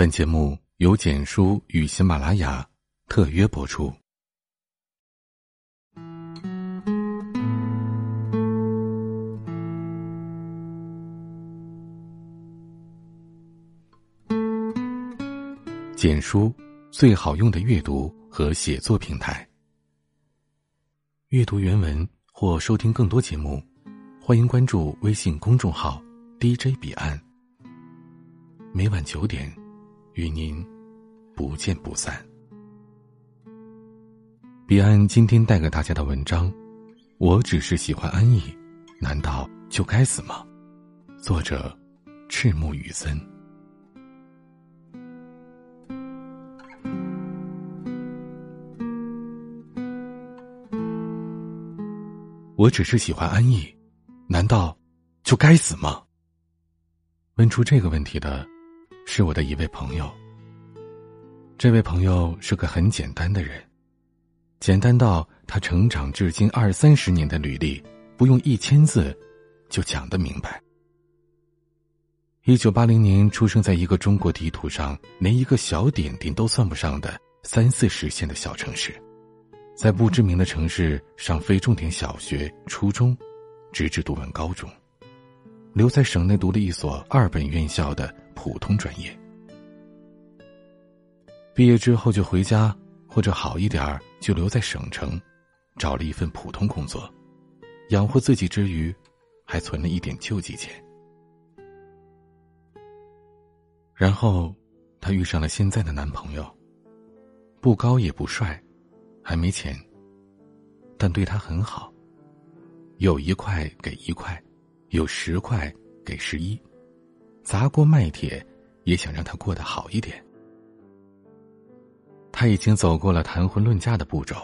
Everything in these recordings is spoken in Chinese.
本节目由简书与喜马拉雅特约播出。简书最好用的阅读和写作平台。阅读原文或收听更多节目，欢迎关注微信公众号 “DJ 彼岸”。每晚九点，与您不见不散。彼岸今天带给大家的文章，我只是喜欢安逸，难道就该死吗？作者：赤木雨森。我只是喜欢安逸，难道就该死吗？问出这个问题的，是我的一位朋友。这位朋友是个很简单的人，简单到他成长至今二三十年的履历，不用一千字就讲得明白。一九八零年出生在一个中国地图上连一个小点点都算不上的三四十线的小城市。在不知名的城市上非重点小学、初中，直至读完高中，留在省内读了一所二本院校的普通专业。毕业之后就回家，或者好一点儿就留在省城，找了一份普通工作，养活自己之余，还存了一点救济钱。然后，她遇上了现在的男朋友，不高也不帅。还没钱，但对他很好。有一块给一块，有十块给十一，砸锅卖铁也想让他过得好一点。他已经走过了谈婚论嫁的步骤，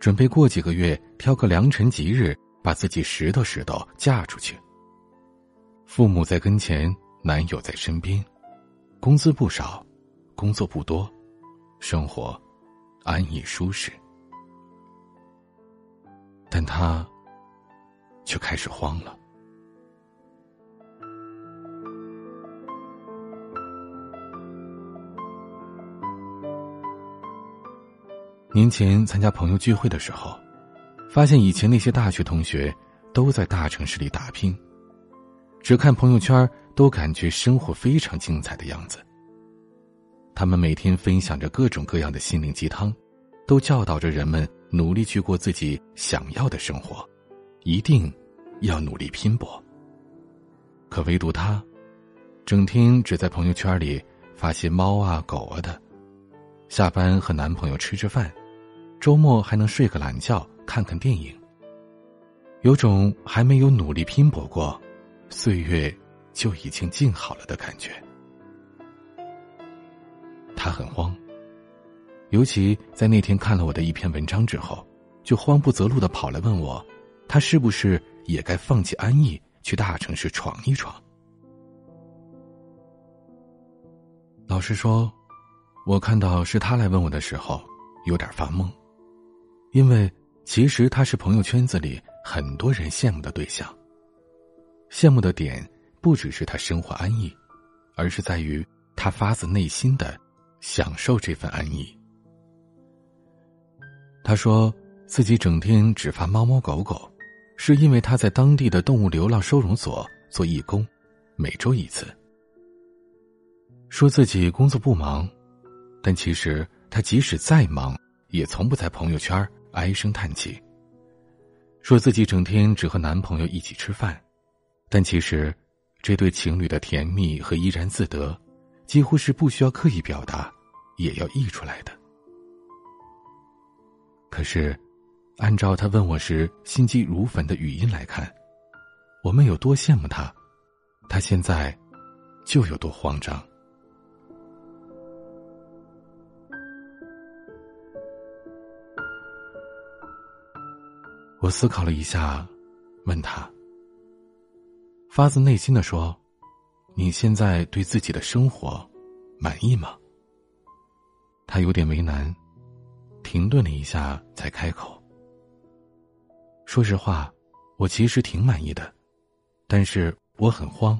准备过几个月挑个良辰吉日，把自己拾掇拾掇嫁出去。父母在跟前，男友在身边，工资不少，工作不多，生活。安逸舒适，但他却开始慌了。年前参加朋友聚会的时候，发现以前那些大学同学都在大城市里打拼，只看朋友圈都感觉生活非常精彩的样子。他们每天分享着各种各样的心灵鸡汤，都教导着人们努力去过自己想要的生活，一定要努力拼搏。可唯独他，整天只在朋友圈里发些猫啊狗啊的，下班和男朋友吃吃饭，周末还能睡个懒觉看看电影。有种还没有努力拼搏过，岁月就已经静好了的感觉。他很慌，尤其在那天看了我的一篇文章之后，就慌不择路的跑来问我，他是不是也该放弃安逸，去大城市闯一闯？老实说，我看到是他来问我的时候，有点发懵，因为其实他是朋友圈子里很多人羡慕的对象。羡慕的点不只是他生活安逸，而是在于他发自内心的。享受这份安逸。他说自己整天只发猫猫狗狗，是因为他在当地的动物流浪收容所做义工，每周一次。说自己工作不忙，但其实他即使再忙，也从不在朋友圈唉声叹气。说自己整天只和男朋友一起吃饭，但其实这对情侣的甜蜜和怡然自得。几乎是不需要刻意表达，也要溢出来的。可是，按照他问我时心急如焚的语音来看，我们有多羡慕他，他现在就有多慌张。我思考了一下，问他，发自内心的说。你现在对自己的生活满意吗？他有点为难，停顿了一下才开口。说实话，我其实挺满意的，但是我很慌。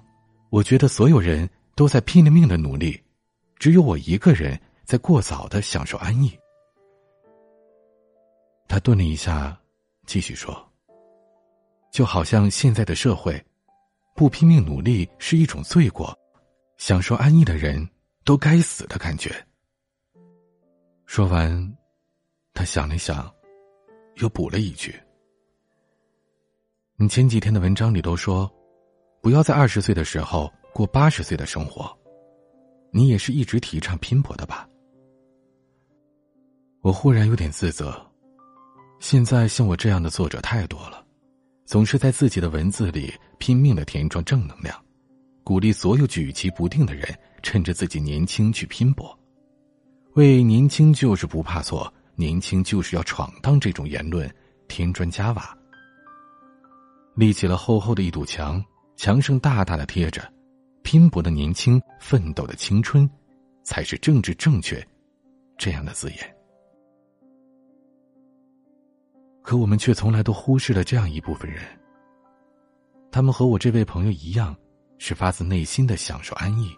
我觉得所有人都在拼了命的努力，只有我一个人在过早的享受安逸。他顿了一下，继续说：“就好像现在的社会，不拼命努力是一种罪过，享受安逸的人都该死的感觉。”说完，他想了想，又补了一句：“你前几天的文章里都说，不要在二十岁的时候过八十岁的生活，你也是一直提倡拼搏的吧？”我忽然有点自责，现在像我这样的作者太多了，总是在自己的文字里拼命的填装正能量，鼓励所有举棋不定的人趁着自己年轻去拼搏。为“年轻就是不怕错，年轻就是要闯荡”这种言论添砖加瓦，立起了厚厚的一堵墙，墙上大大的贴着“拼搏的年轻，奋斗的青春，才是政治正确”这样的字眼。可我们却从来都忽视了这样一部分人，他们和我这位朋友一样，是发自内心的享受安逸，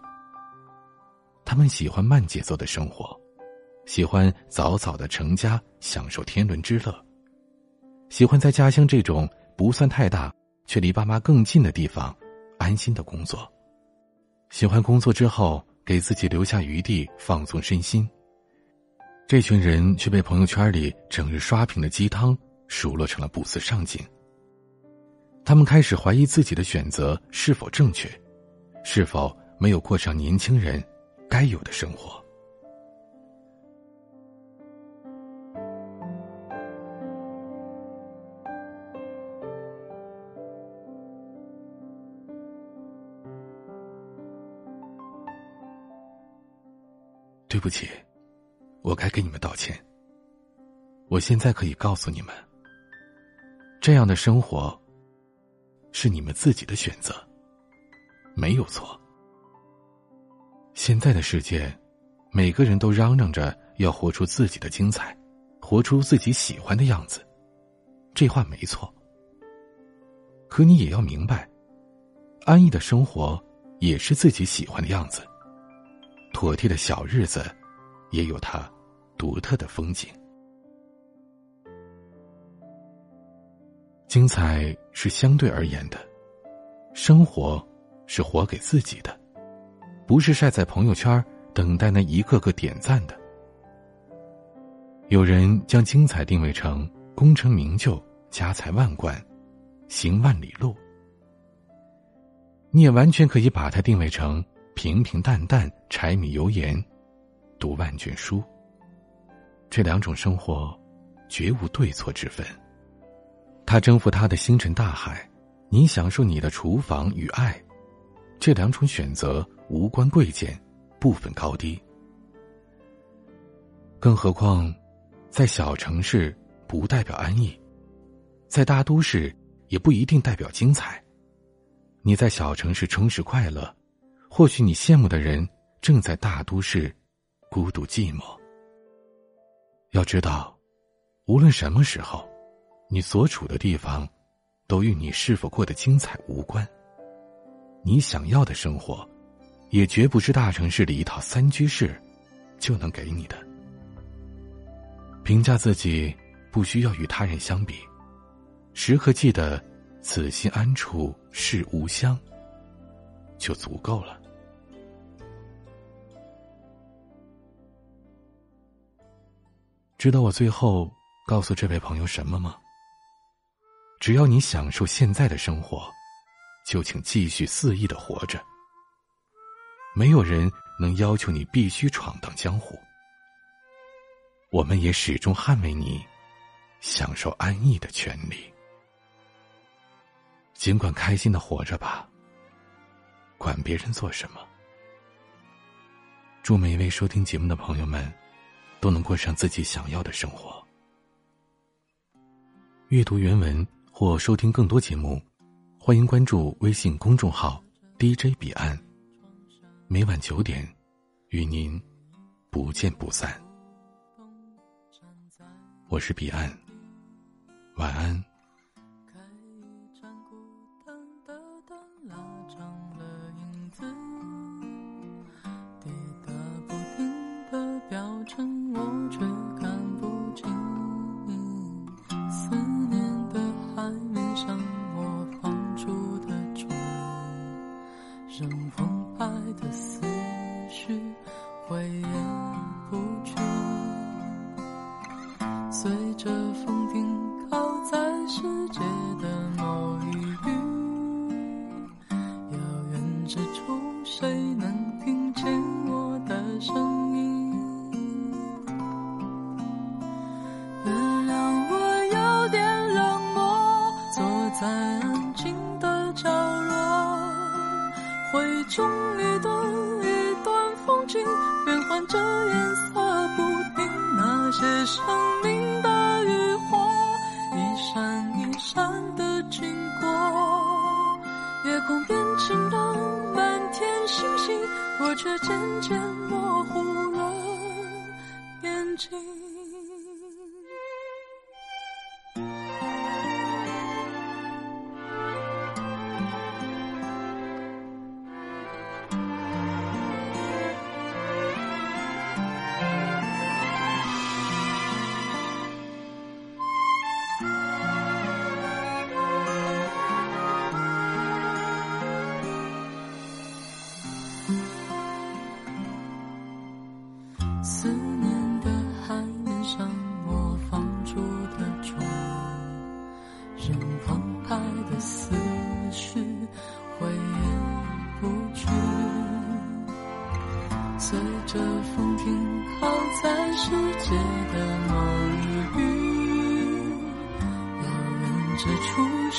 他们喜欢慢节奏的生活。喜欢早早的成家，享受天伦之乐；喜欢在家乡这种不算太大却离爸妈更近的地方安心的工作；喜欢工作之后给自己留下余地放松身心。这群人却被朋友圈里整日刷屏的鸡汤数落成了不思上进。他们开始怀疑自己的选择是否正确，是否没有过上年轻人该有的生活。对不起，我该给你们道歉。我现在可以告诉你们，这样的生活是你们自己的选择，没有错。现在的世界，每个人都嚷嚷着要活出自己的精彩，活出自己喜欢的样子，这话没错。可你也要明白，安逸的生活也是自己喜欢的样子。妥帖的小日子，也有它独特的风景。精彩是相对而言的，生活是活给自己的，不是晒在朋友圈等待那一个个点赞的。有人将精彩定位成功成名就、家财万贯、行万里路，你也完全可以把它定位成。平平淡淡，柴米油盐，读万卷书。这两种生活，绝无对错之分。他征服他的星辰大海，你享受你的厨房与爱。这两种选择无关贵贱，不分高低。更何况，在小城市不代表安逸，在大都市也不一定代表精彩。你在小城市充实快乐。或许你羡慕的人正在大都市，孤独寂寞。要知道，无论什么时候，你所处的地方，都与你是否过得精彩无关。你想要的生活，也绝不是大城市里一套三居室就能给你的。评价自己，不需要与他人相比，时刻记得“此心安处是吾乡”，就足够了。知道我最后告诉这位朋友什么吗？只要你享受现在的生活，就请继续肆意的活着。没有人能要求你必须闯荡江湖。我们也始终捍卫你享受安逸的权利。尽管开心的活着吧，管别人做什么。祝每一位收听节目的朋友们。都能过上自己想要的生活。阅读原文或收听更多节目，欢迎关注微信公众号 “DJ 彼岸”。每晚九点，与您不见不散。我是彼岸，晚安。是生命的渔火一闪一闪的经过。夜空变晴朗满天星星我却渐渐模糊了眼睛。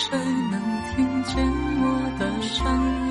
谁能听见我的声音？